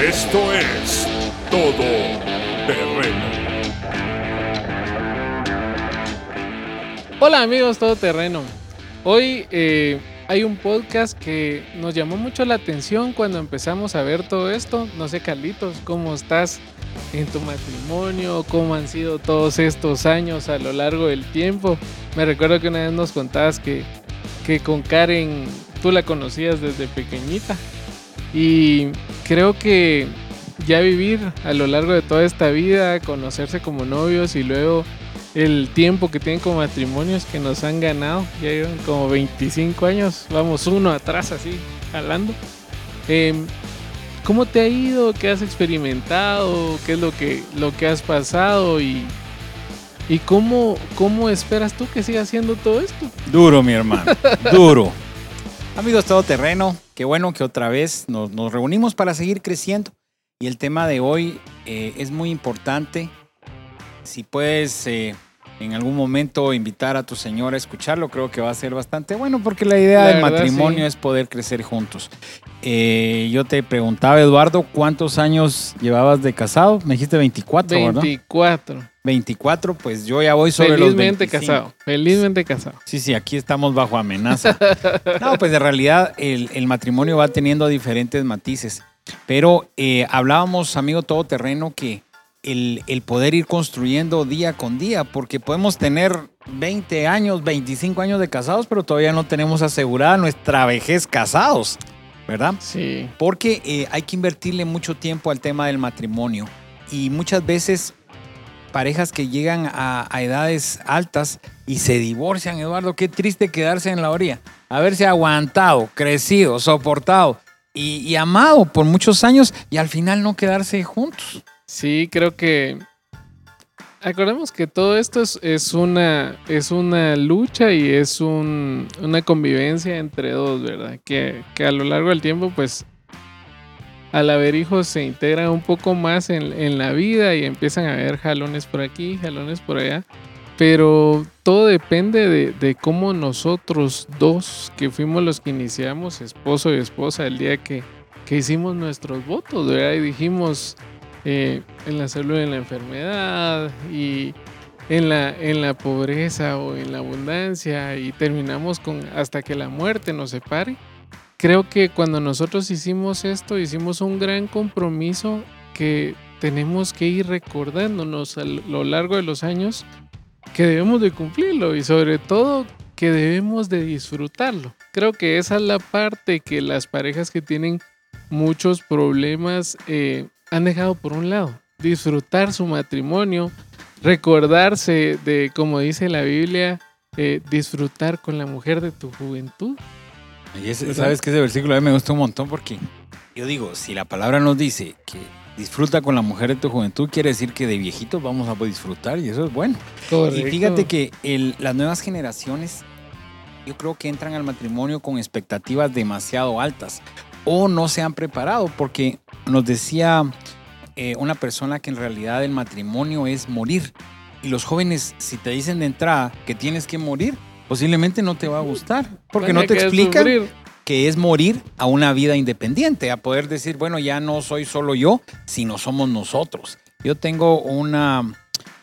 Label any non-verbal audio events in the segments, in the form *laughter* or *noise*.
Esto es Todo Terreno. Hola amigos Todo Terreno. Hoy eh, hay un podcast que nos llamó mucho la atención cuando empezamos a ver todo esto. No sé, Carlitos, ¿cómo estás en tu matrimonio? ¿Cómo han sido todos estos años a lo largo del tiempo? Me recuerdo que una vez nos contabas que, que con Karen tú la conocías desde pequeñita. Y creo que ya vivir a lo largo de toda esta vida, conocerse como novios y luego el tiempo que tienen como matrimonios que nos han ganado, ya llevan como 25 años, vamos uno atrás así, jalando. Em, ¿Cómo te ha ido? ¿Qué has experimentado? ¿Qué es lo que, lo que has pasado? ¿Y, y cómo, cómo esperas tú que siga haciendo todo esto? Duro, mi hermano, duro. Amigos todo terreno, qué bueno que otra vez nos, reunimos para seguir creciendo. Y el tema de hoy eh, es muy importante. Si puedes eh, en algún momento invitar a tu señora a escucharlo, creo que va a ser bastante bueno porque la idea La del verdad, matrimonio sí. es poder crecer juntos. Eh, yo te preguntaba, Eduardo, ¿cuántos años llevabas de casado? Me dijiste 24, ¿verdad? 24. 24, pues yo ya voy sobre los Felizmente 25. casado. Felizmente casado. Sí, sí, aquí estamos bajo amenaza. *laughs* No, pues en realidad el, el matrimonio va teniendo diferentes matices. Pero eh, hablábamos, amigo todoterreno, que el, el poder ir construyendo día con día, porque podemos tener 20 años, 25 años de casados, pero todavía no tenemos asegurada nuestra vejez casados, ¿verdad? Sí. Porque eh, hay que invertirle mucho tiempo al tema del matrimonio. Y muchas veces parejas que llegan a, a edades altas y se divorcian, Eduardo, qué triste quedarse en la orilla. Haberse aguantado, crecido, soportado y, y amado por muchos años y al final no quedarse juntos. Sí, creo que. Acordemos que todo esto es, una, es una lucha y es un- una convivencia entre dos, ¿verdad? Que, que a lo largo del tiempo, pues, al haber hijos se integran un poco más en, en la vida y empiezan a haber jalones por aquí, jalones por allá. Pero todo depende de, de cómo nosotros dos, que fuimos los que iniciamos, esposo y esposa, el día que, que hicimos nuestros votos, ¿verdad? Y dijimos, eh, en la salud, en la enfermedad y en la, en la pobreza o en la abundancia y terminamos con hasta que la muerte nos separe. Creo que cuando nosotros hicimos esto, hicimos un gran compromiso que tenemos que ir recordándonos a lo largo de los años que debemos de cumplirlo y sobre todo que debemos de disfrutarlo. Creo que esa es la parte que las parejas que tienen muchos problemas eh, han dejado por un lado. Disfrutar su matrimonio, recordarse de, como dice la Biblia, eh, disfrutar con la mujer de tu juventud. Y ese- sabes que ese versículo a mí me gusta un montón porque yo digo, si la palabra nos dice que disfruta con la mujer de tu juventud, quiere decir que de viejitos vamos a disfrutar y eso es bueno. Y fíjate que el- las nuevas generaciones, yo creo que entran al matrimonio con expectativas demasiado altas o no se han preparado, porque nos decía eh, una persona que en realidad el matrimonio es morir. Y los jóvenes, si te dicen de entrada que tienes que morir, posiblemente no te va a gustar, porque no te explican sufrir. que es morir a una vida independiente, a poder decir, bueno, ya no soy solo yo, sino somos nosotros. Yo tengo una,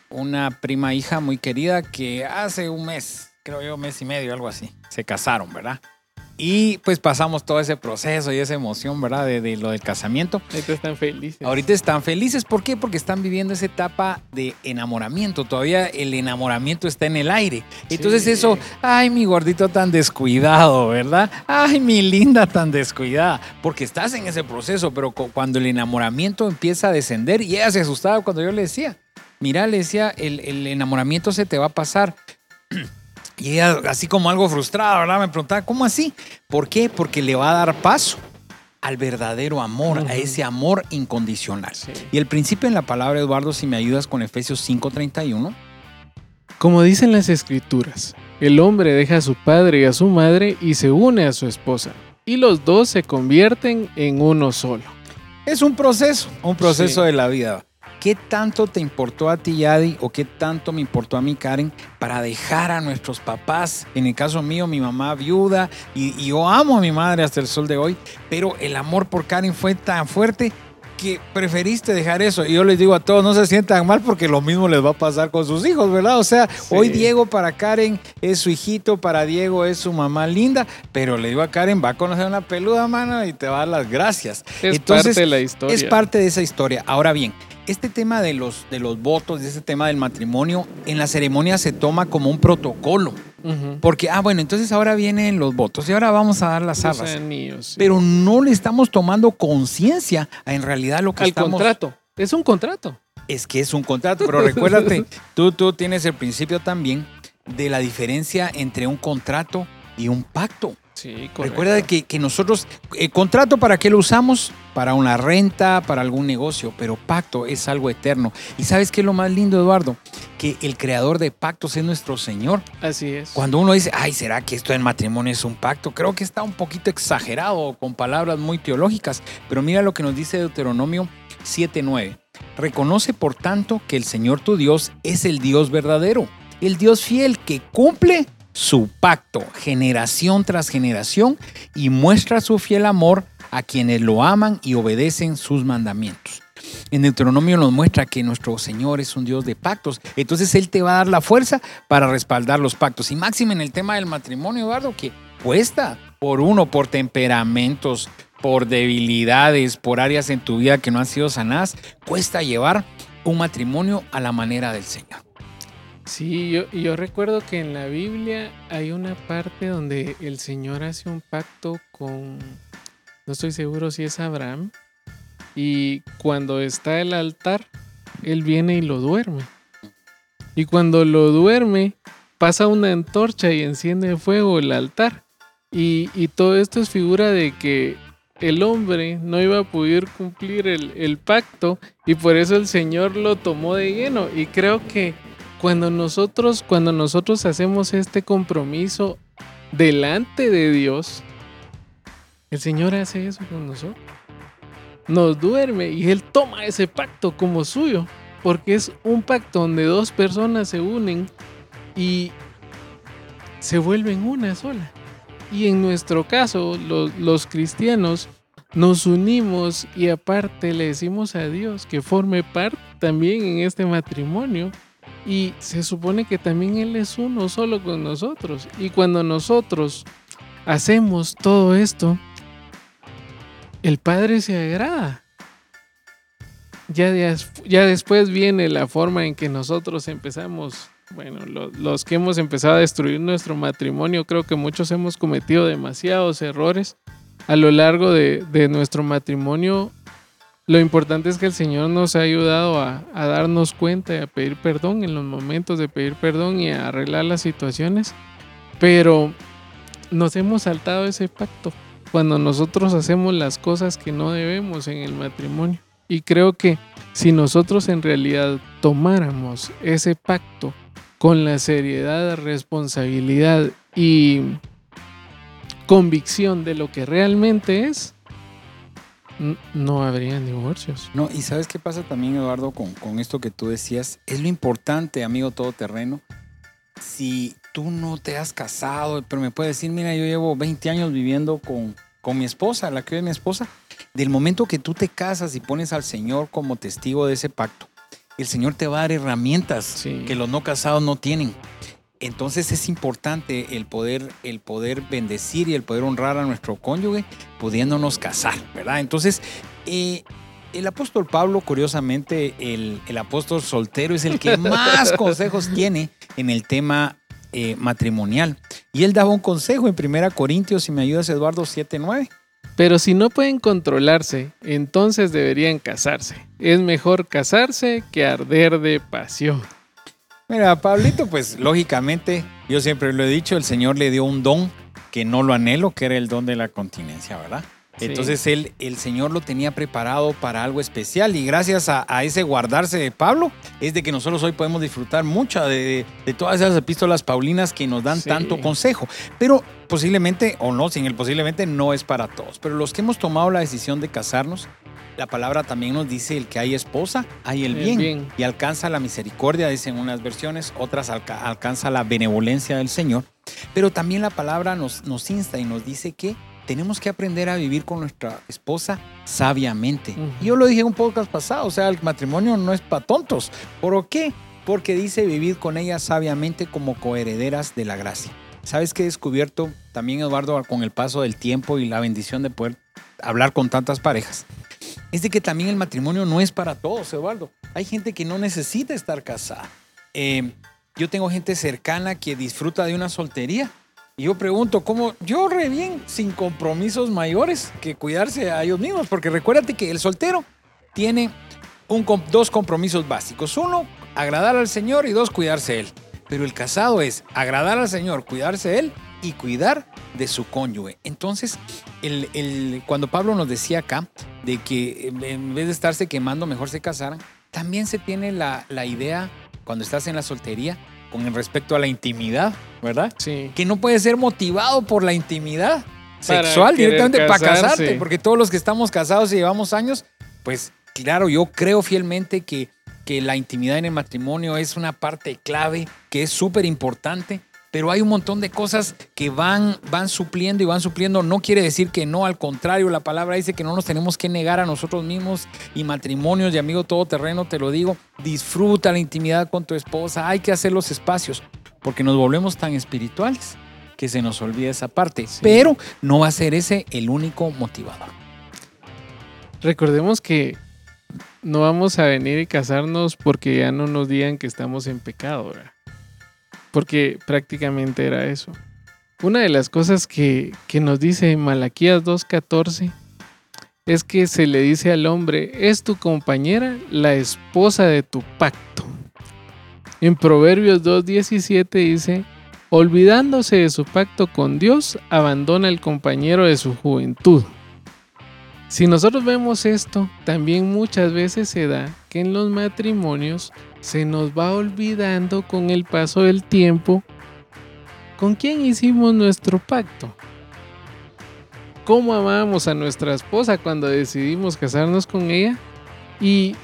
una prima hija muy querida que hace un mes, creo yo, mes y medio, algo así, se casaron, ¿verdad? Y pues pasamos todo ese proceso y esa emoción, ¿verdad? De, de lo del casamiento. Ahorita están felices. Ahorita están felices, ¿por qué? Porque están viviendo esa etapa de enamoramiento. Todavía el enamoramiento está en el aire. Entonces Sí. eso, ay, mi gordito tan descuidado, ¿verdad? Ay, mi linda tan descuidada. Porque estás en ese proceso, pero cu- cuando el enamoramiento empieza a descender, y ella se asustaba cuando yo le decía, mira, le decía, el, el enamoramiento se te va a pasar. *clears throat* Y ella, así como algo frustrada, ¿verdad? Me preguntaba, ¿cómo así? ¿Por qué? Porque le va a dar paso al verdadero amor, a ese amor incondicional. Sí. Y el principio en la palabra, Eduardo, si me ayudas con Efesios 5:31, Como dicen las escrituras, el hombre deja a su padre y a su madre y se une a su esposa, y los dos se convierten en uno solo. es un proceso, un proceso Sí. de la vida. ¿Qué tanto te importó a ti, Yadi, o qué tanto me importó a mí, Karen, para dejar a nuestros papás? En el caso mío, mi mamá viuda, y, y yo amo a mi madre hasta el sol de hoy, pero el amor por Karen fue tan fuerte que preferiste dejar eso. Y yo les digo a todos, no se sientan mal porque lo mismo les va a pasar con sus hijos, ¿verdad? O sea, hoy Diego para Karen es su hijito, para Diego es su mamá linda, pero le digo a Karen, va a conocer una peluda, mano, y te va a dar las gracias. Es parte de la historia. Es parte de esa historia. Ahora bien, este tema de los, de los votos, de ese tema del matrimonio, en la ceremonia se toma como un protocolo. Porque, ah, bueno, entonces ahora vienen los votos y ahora vamos a dar las arras. Pero no le estamos tomando conciencia a en realidad lo que Al estamos... contrato. Es un contrato. Es que es un contrato, pero recuérdate, *laughs* tú, tú tienes el principio también de la diferencia entre un contrato y un pacto. Sí, Recuerda que, que nosotros, el eh, contrato, ¿para qué lo usamos? Para una renta, para algún negocio, pero pacto es algo eterno. ¿Y sabes qué es lo más lindo, Eduardo? Que el creador de pactos es nuestro Señor. Así es. Cuando uno dice, ay, ¿será que esto en matrimonio es un pacto? Creo que está un poquito exagerado, con palabras muy teológicas, pero mira lo que nos dice Deuteronomio 7.9. Reconoce, por tanto, que el Señor tu Dios es el Dios verdadero, el Dios fiel que cumple su pacto generación tras generación y muestra su fiel amor a quienes lo aman y obedecen sus mandamientos. En Deuteronomio nos muestra que nuestro Señor es un Dios de pactos. Entonces Él te va a dar la fuerza para respaldar los pactos. Y máximo en el tema del matrimonio, Eduardo, que cuesta por uno, por temperamentos, por debilidades, por áreas en tu vida que no han sido sanadas, cuesta llevar un matrimonio a la manera del Señor. Sí, yo, yo recuerdo que en la Biblia hay una parte donde el Señor hace un pacto con, no estoy seguro si es Abraham, y cuando está el altar, él viene y lo duerme. Y cuando lo duerme, pasa una antorcha y enciende fuego el altar. Y, y, todo esto es figura de que el hombre no iba a poder cumplir el, el pacto y por eso el Señor lo tomó de lleno. Y creo que cuando nosotros, cuando nosotros hacemos este compromiso delante de Dios, el Señor hace eso con nosotros. Nos duerme y Él toma ese pacto como suyo, porque es un pacto donde dos personas se unen y se vuelven una sola. Y en nuestro caso, los, cristianos nos unimos y aparte le decimos a Dios que forme parte también en este matrimonio y se supone que también Él es uno solo con nosotros. Y cuando nosotros hacemos todo esto, el Padre se agrada. Ya, ya después viene la forma en que nosotros empezamos, bueno, los que hemos empezado a destruir nuestro matrimonio, creo que muchos hemos cometido demasiados errores a lo largo de, de nuestro matrimonio lo importante es que el Señor nos ha ayudado a, darnos cuenta y a pedir perdón en los momentos de pedir perdón y a arreglar las situaciones, pero nos hemos saltado ese pacto cuando nosotros hacemos las cosas que no debemos en el matrimonio. Y creo que si nosotros en realidad tomáramos ese pacto con la seriedad, responsabilidad y convicción de lo que realmente es, no habría divorcios. No, y sabes qué pasa también, Eduardo, con, con esto que tú decías. Es lo importante, amigo todoterreno. Si tú no te has casado, pero me puedes decir, mira, yo llevo 20 años viviendo con, con mi esposa, la que es mi esposa. Del momento que tú te casas y pones al Señor como testigo de ese pacto, el Señor te va a dar herramientas que los no casados no tienen. Entonces es importante el poder, el poder bendecir y el poder honrar a nuestro cónyuge pudiéndonos casar, ¿verdad? Entonces, eh, el apóstol Pablo, curiosamente, el, apóstol soltero es el que *laughs* más consejos tiene en el tema eh, matrimonial. Y él daba un consejo en 1 Corintios, si me ayudas, Eduardo 7.9. Pero si no pueden controlarse, entonces deberían casarse. Es mejor casarse que arder de pasión. Mira, Pablito, pues lógicamente, yo siempre lo he dicho, el Señor le dio un don que no lo anhelo, que era el don de la continencia, ¿verdad? Entonces él, el Señor lo tenía preparado para algo especial y gracias a, ese guardarse de Pablo es de que nosotros hoy podemos disfrutar mucho de, todas esas epístolas paulinas que nos dan tanto consejo. Pero posiblemente, o no, sin el posiblemente no es para todos. Pero los que hemos tomado la decisión de casarnos, la palabra también nos dice el que hay esposa, hay el, bien, y alcanza la misericordia, dicen unas versiones, otras alcanza la benevolencia del Señor. Pero también la palabra nos, nos insta y nos dice que tenemos que aprender a vivir con nuestra esposa sabiamente. Y yo lo dije en un podcast pasado, o sea, el matrimonio no es para tontos. ¿Por qué? Porque dice vivir con ella sabiamente como coherederas de la gracia. ¿Sabes qué he descubierto también, Eduardo, con el paso del tiempo y la bendición de poder hablar con tantas parejas? Es de que también el matrimonio no es para todos, Eduardo. Hay gente que no necesita estar casada. Eh, yo tengo gente cercana que disfruta de una soltería y yo pregunto, ¿cómo? Yo re bien, sin compromisos mayores que cuidarse a ellos mismos, porque recuérdate que el soltero tiene un, dos compromisos básicos. Uno, agradar al Señor y dos, cuidarse él. Pero el casado es agradar al Señor, cuidarse él y cuidar de su cónyuge. Entonces, cuando Pablo nos decía acá de que en vez de estarse quemando, mejor se casaran, también se tiene la, la idea, cuando estás en la soltería, con respecto a la intimidad, ¿verdad? Sí. Que no puede ser motivado por la intimidad sexual directamente para casarte, porque todos los que estamos casados y llevamos años, pues claro, yo creo fielmente que, que la intimidad en el matrimonio es una parte clave, que es súper importante, pero hay un montón de cosas que van, van supliendo y van supliendo. No quiere decir que no, al contrario, la palabra dice que no nos tenemos que negar a nosotros mismos y matrimonios y amigo todoterreno, te lo digo, disfruta la intimidad con tu esposa, hay que hacer los espacios, porque nos volvemos tan espirituales que se nos olvida esa parte, pero no va a ser ese el único motivador. Recordemos que no vamos a venir y casarnos porque ya no nos digan que estamos en pecado, ¿verdad? Porque prácticamente era eso. Una de las cosas que, nos dice Malaquías 2.14 es que se le dice al hombre, es tu compañera, la esposa de tu pacto. En Proverbios 2.17 dice, olvidándose de su pacto con Dios, abandona el compañero de su juventud. Si nosotros vemos esto, también muchas veces se da que en los matrimonios se nos va olvidando con el paso del tiempo con quién hicimos nuestro pacto. Cómo amamos a nuestra esposa cuando decidimos casarnos con ella. Y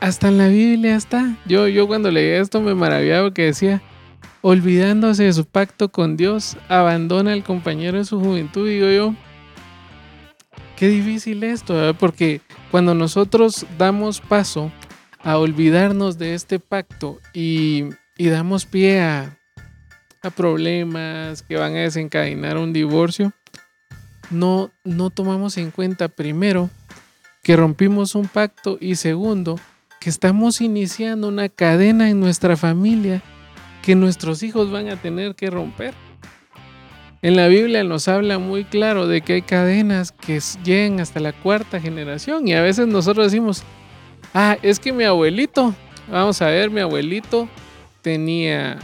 hasta en la Biblia está. Yo, yo cuando leía esto me maravillaba que decía, olvidándose de su pacto con Dios, abandona al compañero de su juventud. Digo yo, qué difícil esto, porque cuando nosotros damos paso a olvidarnos de este pacto y, damos pie a, problemas que van a desencadenar un divorcio, no, no tomamos en cuenta primero que rompimos un pacto y segundo, que estamos iniciando una cadena en nuestra familia que nuestros hijos van a tener que romper. En la Biblia nos habla muy claro de que hay cadenas que llegan hasta la cuarta generación y a veces nosotros decimos, Ah, es que mi abuelito, vamos a ver, mi abuelito tenía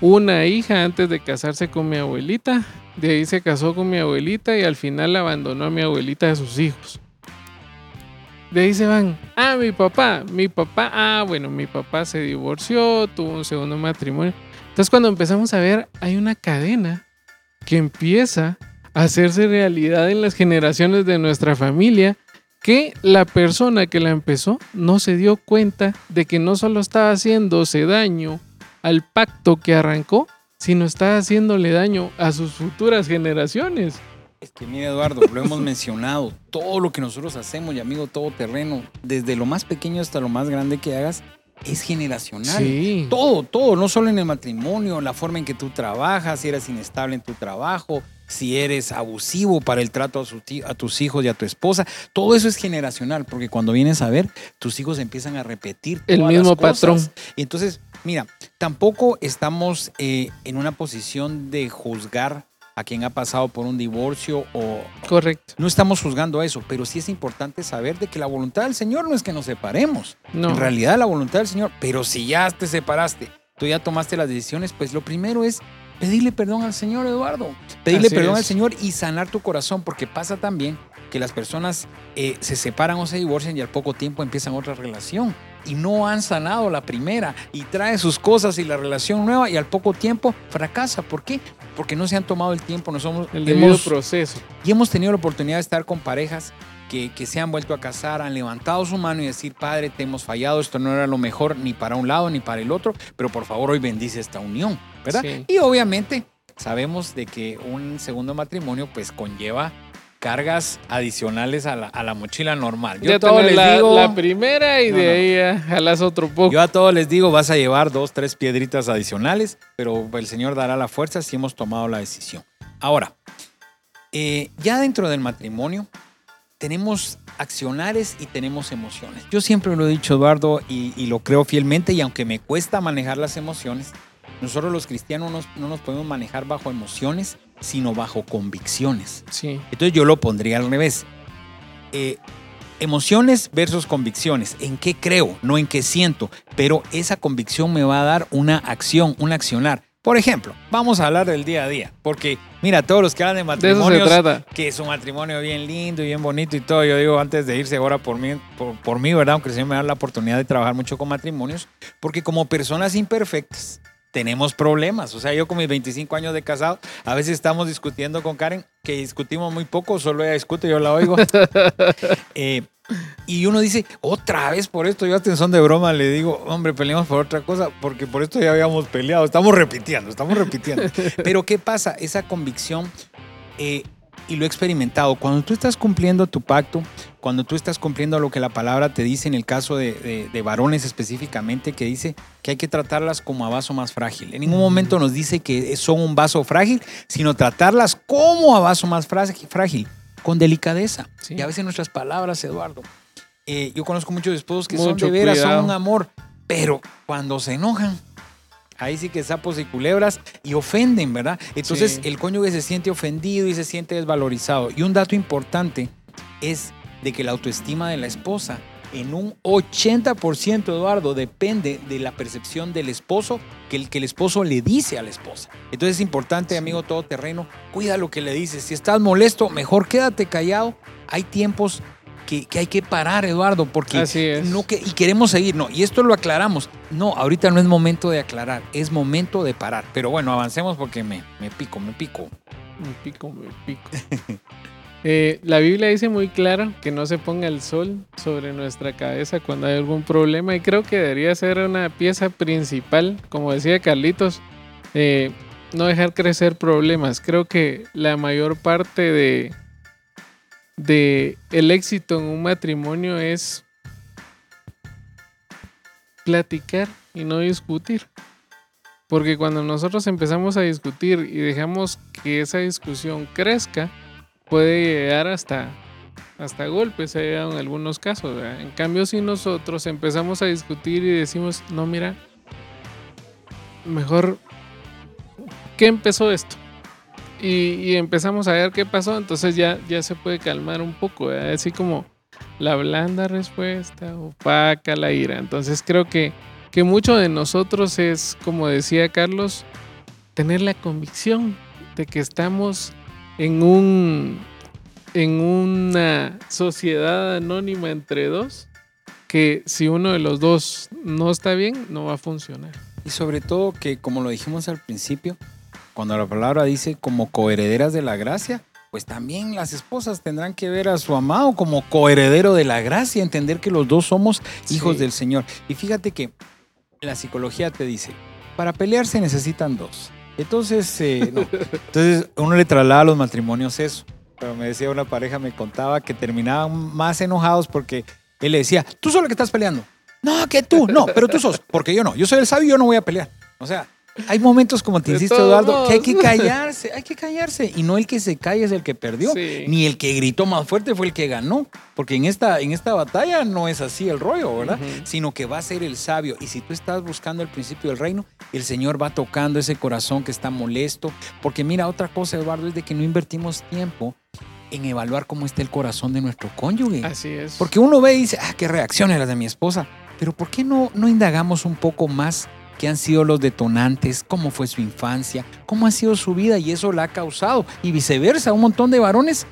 una hija antes de casarse con mi abuelita. De ahí se casó con mi abuelita y al final abandonó a mi abuelita de sus hijos. De ahí se van. Ah, mi papá, mi papá, ah, bueno, mi papá se divorció, tuvo un segundo matrimonio. Entonces cuando empezamos a ver, hay una cadena que empieza a hacerse realidad en las generaciones de nuestra familia que la persona que la empezó no se dio cuenta de que no solo estaba haciéndose daño al pacto que arrancó, sino estaba haciéndole daño a sus futuras generaciones. Es que mira Eduardo, lo hemos *laughs* mencionado, todo lo que nosotros hacemos y amigo todo terreno, desde lo más pequeño hasta lo más grande que hagas, es generacional. Sí. Todo, todo, no solo en el matrimonio, la forma en que tú trabajas, si eres inestable en tu trabajo, si eres abusivo para el trato a, tus hijos y a tu esposa. Todo eso es generacional, porque cuando vienes a ver, tus hijos empiezan a repetir el mismo patrón. Y entonces, mira, tampoco estamos eh, en una posición de juzgar a quien ha pasado por un divorcio o... Correcto. No estamos juzgando eso, pero sí es importante saber de que la voluntad del Señor no es que nos separemos. No. En realidad la voluntad del Señor, pero si ya te separaste, tú ya tomaste las decisiones, pues lo primero es pedirle perdón al Señor, Eduardo. Pedirle perdón al Señor y sanar tu corazón, porque pasa también que las personas eh, se separan o se divorcian y al poco tiempo empiezan otra relación y no han sanado la primera y trae sus cosas y la relación nueva y al poco tiempo fracasa. ¿Por qué? Porque no se han tomado el tiempo, no somos el debido proceso. Y hemos tenido la oportunidad de estar con parejas que, se han vuelto a casar, han levantado su mano y decir, Padre, te hemos fallado, esto no era lo mejor ni para un lado ni para el otro, pero por favor hoy bendice esta unión, ¿verdad? Y obviamente sabemos de que un segundo matrimonio pues conlleva cargas adicionales a la, mochila normal. Yo a todos les la, digo. La primera y de ahí jalas otro poco. Yo a todos les digo, vas a llevar dos, tres piedritas adicionales, pero el Señor dará la fuerza si hemos tomado la decisión. Ahora, eh, ya dentro del matrimonio tenemos accionares y tenemos emociones. Yo siempre lo he dicho, Eduardo, y, lo creo fielmente, y aunque me cuesta manejar las emociones, nosotros los cristianos no nos podemos manejar bajo emociones, sino bajo convicciones. Sí. Entonces yo lo pondría al revés. Eh, emociones versus convicciones. ¿En qué creo? No en qué siento. Pero esa convicción me va a dar una acción, un accionar. Por ejemplo, vamos a hablar del día a día, porque mira, todos los que hablan de matrimonios, que es un matrimonio bien lindo y bien bonito y todo, yo digo antes de irse ahora por mí, por, mí, ¿verdad? Aunque siempre me da la oportunidad de trabajar mucho con matrimonios, porque como personas imperfectas, tenemos problemas. O sea, yo con mis 25 años de casado, a veces estamos discutiendo con Karen, que discutimos muy poco, solo ella discute, yo la oigo. *laughs* eh, y uno dice, otra vez por esto, yo hasta en son de broma le digo, hombre, peleamos por otra cosa, porque por esto ya habíamos peleado, estamos repitiendo, estamos repitiendo. *laughs* Pero ¿qué pasa? Esa convicción, eh, y lo he experimentado, cuando tú estás cumpliendo tu pacto, cuando tú estás cumpliendo lo que la palabra te dice en el caso de, de, varones específicamente, que dice que hay que tratarlas como a vaso más frágil. En ningún momento nos dice que son un vaso frágil, sino tratarlas como a vaso más frágil con delicadeza. Y a veces nuestras palabras, Eduardo. Eh, yo conozco muchos esposos que son de veras, son un amor, pero cuando se enojan, ahí sí que sapos y culebras y ofenden, ¿verdad? Entonces el cónyuge se siente ofendido y se siente desvalorizado. Y un dato importante es de que la autoestima de la esposa en un 80%, Eduardo, depende de la percepción del esposo que el que el esposo le dice a la esposa. Entonces es importante, amigo todoterreno, cuida lo que le dices. Si estás molesto, mejor quédate callado. Hay tiempos que, hay que parar, Eduardo, porque no que y queremos seguir, no, y esto lo aclaramos. No, ahorita no es momento de aclarar, es momento de parar. Pero bueno, avancemos porque me, me pico, me pico. Me pico, me pico. *laughs* Eh, la Biblia dice muy claro que no se ponga el sol sobre nuestra cabeza cuando hay algún problema y creo que debería ser una pieza principal, como decía Carlitos, eh, no dejar crecer problemas. Creo que la mayor parte de, de el éxito en un matrimonio es platicar y no discutir. Porque cuando nosotros empezamos a discutir y dejamos que esa discusión crezca, puede llegar hasta, hasta golpes en algunos casos. En cambio, si nosotros empezamos a discutir y decimos, no, mira, mejor, ¿qué empezó esto? Y, empezamos a ver qué pasó, entonces ya, ya se puede calmar un poco, así como la blanda respuesta, opaca la ira. Entonces creo que, que mucho de nosotros es, como decía Carlos, tener la convicción de que estamos en un en una sociedad anónima entre dos que si uno de los dos no está bien, no va a funcionar. Y sobre todo que, como lo dijimos al principio, cuando la palabra dice como coherederas de la gracia, pues también las esposas tendrán que ver a su amado como coheredero de la gracia, entender que los dos somos hijos del Señor. Y fíjate que la psicología te dice, para pelear se necesitan dos. Entonces, eh, *laughs* Entonces uno le traslada a los matrimonios eso. Pero me decía una pareja, me contaba que terminaban más enojados porque él le decía, tú solo que estás peleando. No, que tú, no, pero tú sos, porque yo no. Yo soy el sabio y yo no voy a pelear. O sea, hay momentos, como te insiste Eduardo, que hay que callarse, hay que callarse. Y no el que se calle es el que perdió, ni el que gritó más fuerte fue el que ganó. Porque en esta, en esta batalla no es así el rollo, ¿verdad? Sino que va a ser el sabio. Y si tú estás buscando el principio del reino, el Señor va tocando ese corazón que está molesto. Porque mira, otra cosa, Eduardo, es de que no invertimos tiempo en evaluar cómo está el corazón de nuestro cónyuge. Así es. Porque uno ve y dice, ah, qué reacciones las de mi esposa. Pero ¿por qué no, no indagamos un poco más qué han sido los detonantes, cómo fue su infancia, cómo ha sido su vida y eso la ha causado. Y viceversa, un montón de varones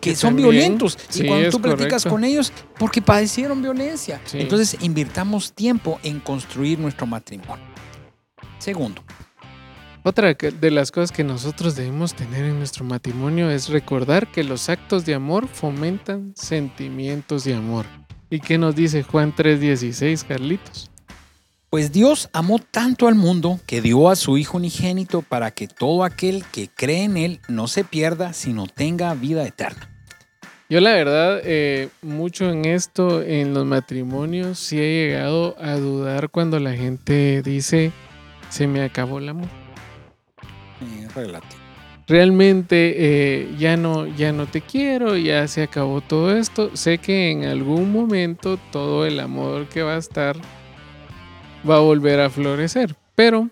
que, son violentos. y cuando tú platicas con ellos, porque padecieron violencia. Entonces, invirtamos tiempo en construir nuestro matrimonio. Segundo. Otra de las cosas que nosotros debemos tener en nuestro matrimonio es recordar que los actos de amor fomentan sentimientos de amor. ¿Y qué nos dice Juan 3:16, Carlitos? Pues Dios amó tanto al mundo que dio a su Hijo unigénito para que todo aquel que cree en Él no se pierda, sino tenga vida eterna. Yo la verdad, eh, mucho en esto, en los matrimonios, sí he llegado a dudar cuando la gente dice, se me acabó el amor. relativo. Realmente eh, ya, no, ya no te quiero, ya se acabó todo esto. Sé que en algún momento todo el amor que va a estar va a volver a florecer. Pero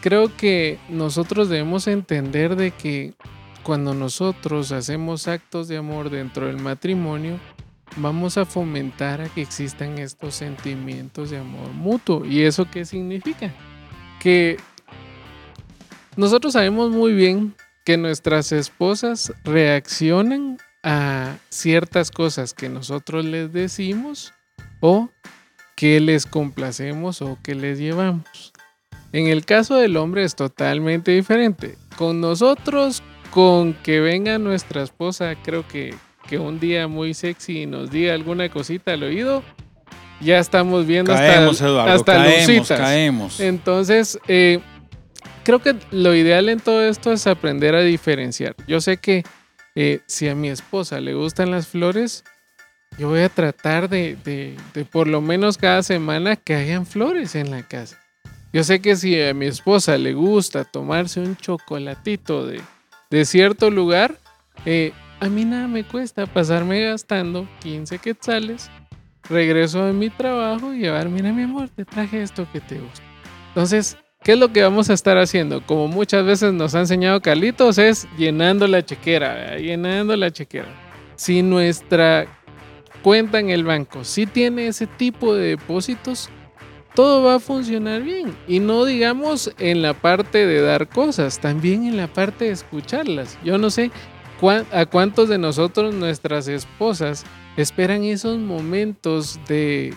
creo que nosotros debemos entender de que cuando nosotros hacemos actos de amor dentro del matrimonio, vamos a fomentar a que existan estos sentimientos de amor mutuo. ¿Y eso qué significa? Que nosotros sabemos muy bien que nuestras esposas reaccionan a ciertas cosas que nosotros les decimos o que les complacemos o que les llevamos. En el caso del hombre es totalmente diferente. Con nosotros, con que venga nuestra esposa, creo que, que un día muy sexy nos diga alguna cosita al oído, ya estamos viendo caemos, hasta, Eduardo, hasta caemos, caemos. Entonces, eh, creo que lo ideal en todo esto es aprender a diferenciar. Yo sé que eh, si a mi esposa le gustan las flores, yo voy a tratar de, de, por lo menos cada semana que hayan flores en la casa. Yo sé que si a mi esposa le gusta tomarse un chocolatito de, de cierto lugar, eh, a mí nada me cuesta pasarme gastando 15 quetzales, regreso de mi trabajo y llevar, mira mi amor, te traje esto que te gusta. Entonces, ¿qué es lo que vamos a estar haciendo? Como muchas veces nos ha enseñado Carlitos, es llenando la chequera, llenando la chequera. Si nuestra cuenta en el banco, si tiene ese tipo de depósitos, todo va a funcionar bien. Y no digamos en la parte de dar cosas, también en la parte de escucharlas. Yo no sé a cuántos de nosotros, nuestras esposas, esperan esos momentos de,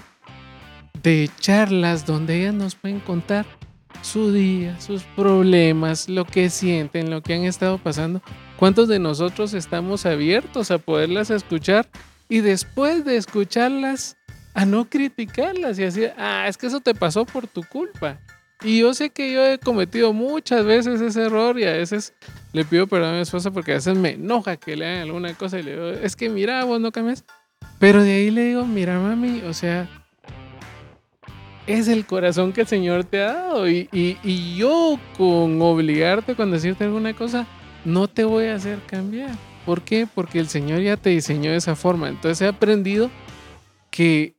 de charlas donde ellas nos pueden contar su día, sus problemas, lo que sienten, lo que han estado pasando. ¿Cuántos de nosotros estamos abiertos a poderlas escuchar y después de escucharlas, a no criticarlas y así, ah, es que eso te pasó por tu culpa. Y yo sé que yo he cometido muchas veces ese error y a veces le pido perdón a mi esposa porque a veces me enoja que le hagan alguna cosa y le digo, es que mira, vos no cambias. Pero de ahí le digo, mira mami, o sea, es el corazón que el Señor te ha dado y, y yo con obligarte con decirte alguna cosa, no te voy a hacer cambiar. ¿Por qué? Porque el Señor ya te diseñó de esa forma. Entonces he aprendido que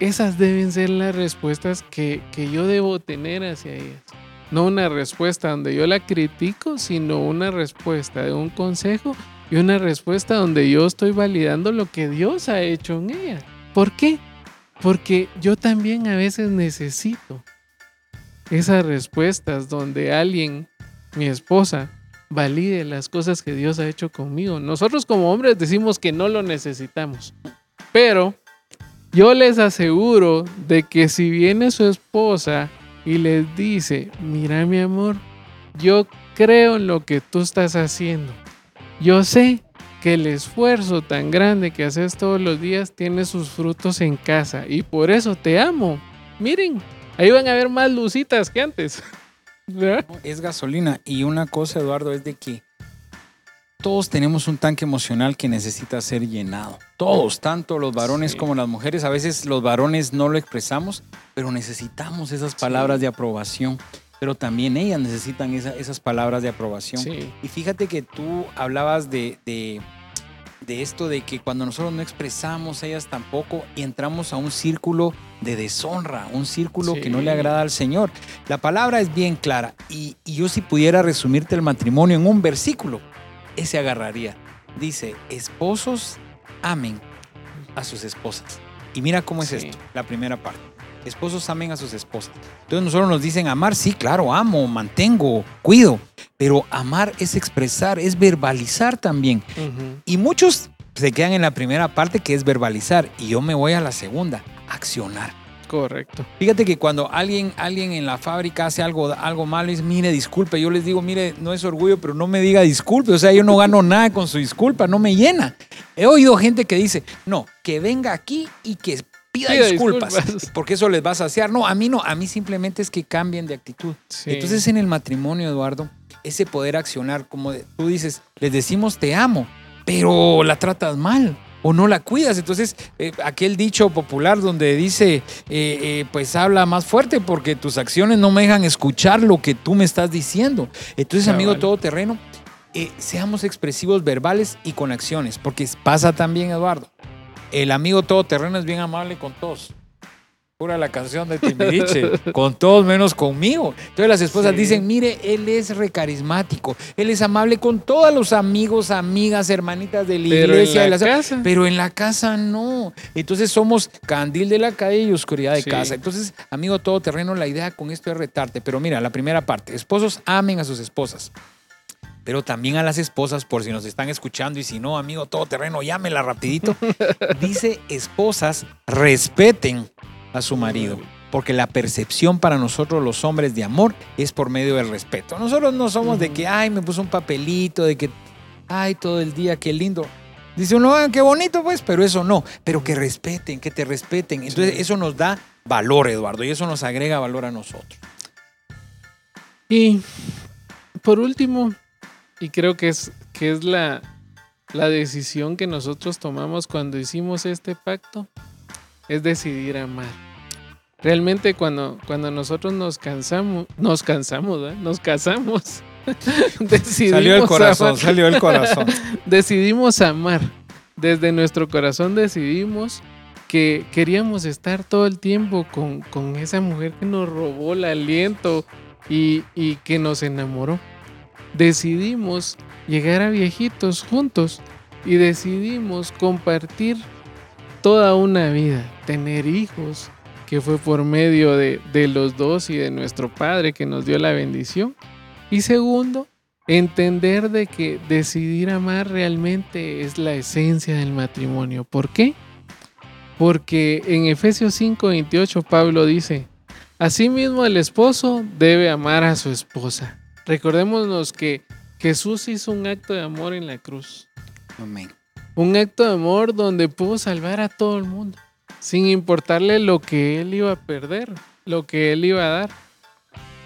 esas deben ser las respuestas que, yo debo tener hacia ellas. No una respuesta donde yo la critico, sino una respuesta de un consejo y una respuesta donde yo estoy validando lo que Dios ha hecho en ella. ¿Por qué? Porque yo también a veces necesito esas respuestas donde alguien, mi esposa, valide las cosas que Dios ha hecho conmigo. Nosotros como hombres decimos que no lo necesitamos, pero yo les aseguro de que si viene su esposa y les dice, mira mi amor, yo creo en lo que tú estás haciendo. Yo sé que el esfuerzo tan grande que haces todos los días tiene sus frutos en casa y por eso te amo. Miren, ahí van a ver más lucitas que antes. *laughs* Es gasolina. Y una cosa, Eduardo, es de que todos tenemos un tanque emocional que necesita ser llenado. Todos, tanto los varones como las mujeres. A veces los varones no lo expresamos, pero necesitamos esas palabras de aprobación. Pero también ellas necesitan esas palabras de aprobación. Y fíjate que tú hablabas de de esto de que cuando nosotros no expresamos, ellas tampoco, y entramos a un círculo de deshonra, un círculo que no le agrada al Señor. La palabra es bien clara, y, yo si pudiera resumirte el matrimonio en un versículo, ese agarraría. Dice, esposos amen a sus esposas. Y mira cómo es esto, la primera parte. Esposos amen a sus esposas. Entonces nosotros nos dicen amar, sí, claro, amo, mantengo, cuido. Pero amar es expresar, es verbalizar también. Y muchos se quedan en la primera parte que es verbalizar. Y yo me voy a la segunda, accionar. Correcto. Fíjate que cuando alguien, alguien en la fábrica hace algo, algo malo y dice, mire, disculpe, yo les digo, mire, no es orgullo, pero no me diga disculpe. O sea, yo no gano *laughs* nada con su disculpa, no me llena. He oído gente que dice, no, que venga aquí y que pida, disculpas, *laughs* porque eso les va a saciar. No, a mí no, a mí simplemente es que cambien de actitud. Entonces en el matrimonio, Eduardo, ese poder accionar, como tú dices, les decimos te amo, pero la tratas mal o no la cuidas. Entonces, eh, aquel dicho popular donde dice, eh, eh, pues habla más fuerte porque tus acciones no me dejan escuchar lo que tú me estás diciendo. Entonces, amigo todoterreno, seamos expresivos verbales y con acciones, porque pasa también, Eduardo. El amigo todoterreno es bien amable con todos pura la canción de Timbiriche, *laughs* con todos menos conmigo. Entonces las esposas dicen, mire, él es recarismático, él es amable con todos los amigos, amigas, hermanitas de la iglesia. En la casa. Pero en la casa no. Entonces somos candil de la calle y oscuridad de casa. Entonces, amigo todoterreno, la idea con esto es retarte. Pero mira, la primera parte, esposos amen a sus esposas pero también a las esposas, por si nos están escuchando y si no, amigo todoterreno, llámela rapidito. *laughs* Dice, esposas, respeten a su marido. Porque la percepción para nosotros los hombres de amor es por medio del respeto. Nosotros no somos de que, ay, me puso un papelito, de que, ay, todo el día, qué lindo. Dice uno, ah, qué bonito, pues, pero eso no. Pero que respeten, que te respeten. Entonces, eso nos da valor, Eduardo, y eso nos agrega valor a nosotros. Y por último, y creo que es, que es la, la decisión que nosotros tomamos cuando hicimos este pacto, es decidir amar. Realmente cuando, cuando nosotros nos cansamos, nos cansamos, nos casamos, *laughs* decidimos salió el corazón, salió el corazón. *laughs* decidimos amar. Desde nuestro corazón decidimos que queríamos estar todo el tiempo con, con esa mujer que nos robó el aliento y, y que nos enamoró. Decidimos llegar a viejitos juntos y decidimos compartir toda una vida, tener hijos, que fue por medio de, los dos y de nuestro Padre que nos dio la bendición. Y segundo, entender de que decidir amar realmente es la esencia del matrimonio. ¿Por qué? Porque en Efesios 5:28 Pablo dice, Asimismo el esposo debe amar a su esposa. Recordémonos que Jesús hizo un acto de amor en la cruz. Amén. Un acto de amor donde pudo salvar a todo el mundo, sin importarle lo que él iba a perder, lo que él iba a dar.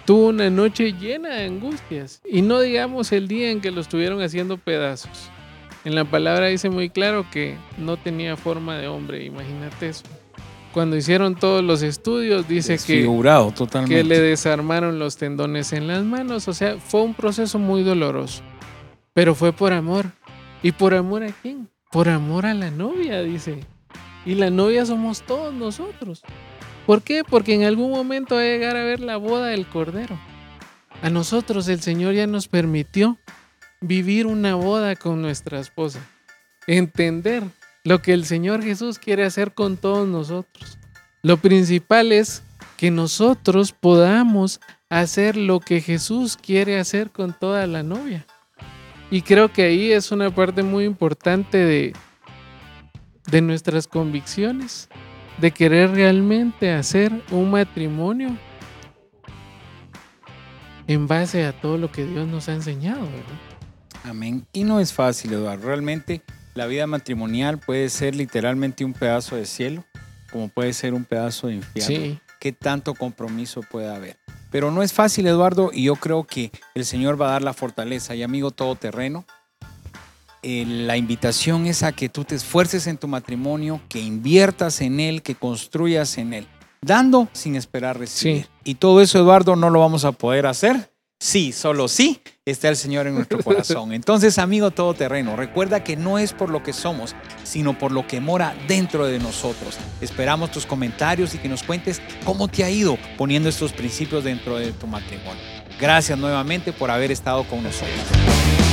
Tuvo una noche llena de angustias y no digamos el día en que lo estuvieron haciendo pedazos. En la palabra dice muy claro que no tenía forma de hombre, imagínate eso. Cuando hicieron todos los estudios dice que, totalmente. que le desarmaron los tendones en las manos, o sea, fue un proceso muy doloroso, pero fue por amor. ¿Y por amor a quién? Por amor a la novia, dice. Y la novia somos todos nosotros. ¿Por qué? Porque en algún momento va a llegar a ver la boda del Cordero. A nosotros el Señor ya nos permitió vivir una boda con nuestra esposa. Entender lo que el Señor Jesús quiere hacer con todos nosotros. Lo principal es que nosotros podamos hacer lo que Jesús quiere hacer con toda la novia. Y creo que ahí es una parte muy importante de, de nuestras convicciones, de querer realmente hacer un matrimonio en base a todo lo que Dios nos ha enseñado. Amén. Y no es fácil, Eduardo. Realmente la vida matrimonial puede ser literalmente un pedazo de cielo, como puede ser un pedazo de infierno. Sí. ¿Qué tanto compromiso puede haber? Pero no es fácil, Eduardo, y yo creo que el Señor va a dar la fortaleza. Y amigo todoterreno, eh, la invitación es a que tú te esfuerces en tu matrimonio, que inviertas en él, que construyas en él, dando sin esperar recibir. Y todo eso, Eduardo, no lo vamos a poder hacer Sí, solo sí está el Señor en nuestro corazón. Entonces, amigo todoterreno, recuerda que no es por lo que somos, sino por lo que mora dentro de nosotros. Esperamos tus comentarios y que nos cuentes cómo te ha ido poniendo estos principios dentro de tu matrimonio. Gracias nuevamente por haber estado con nosotros.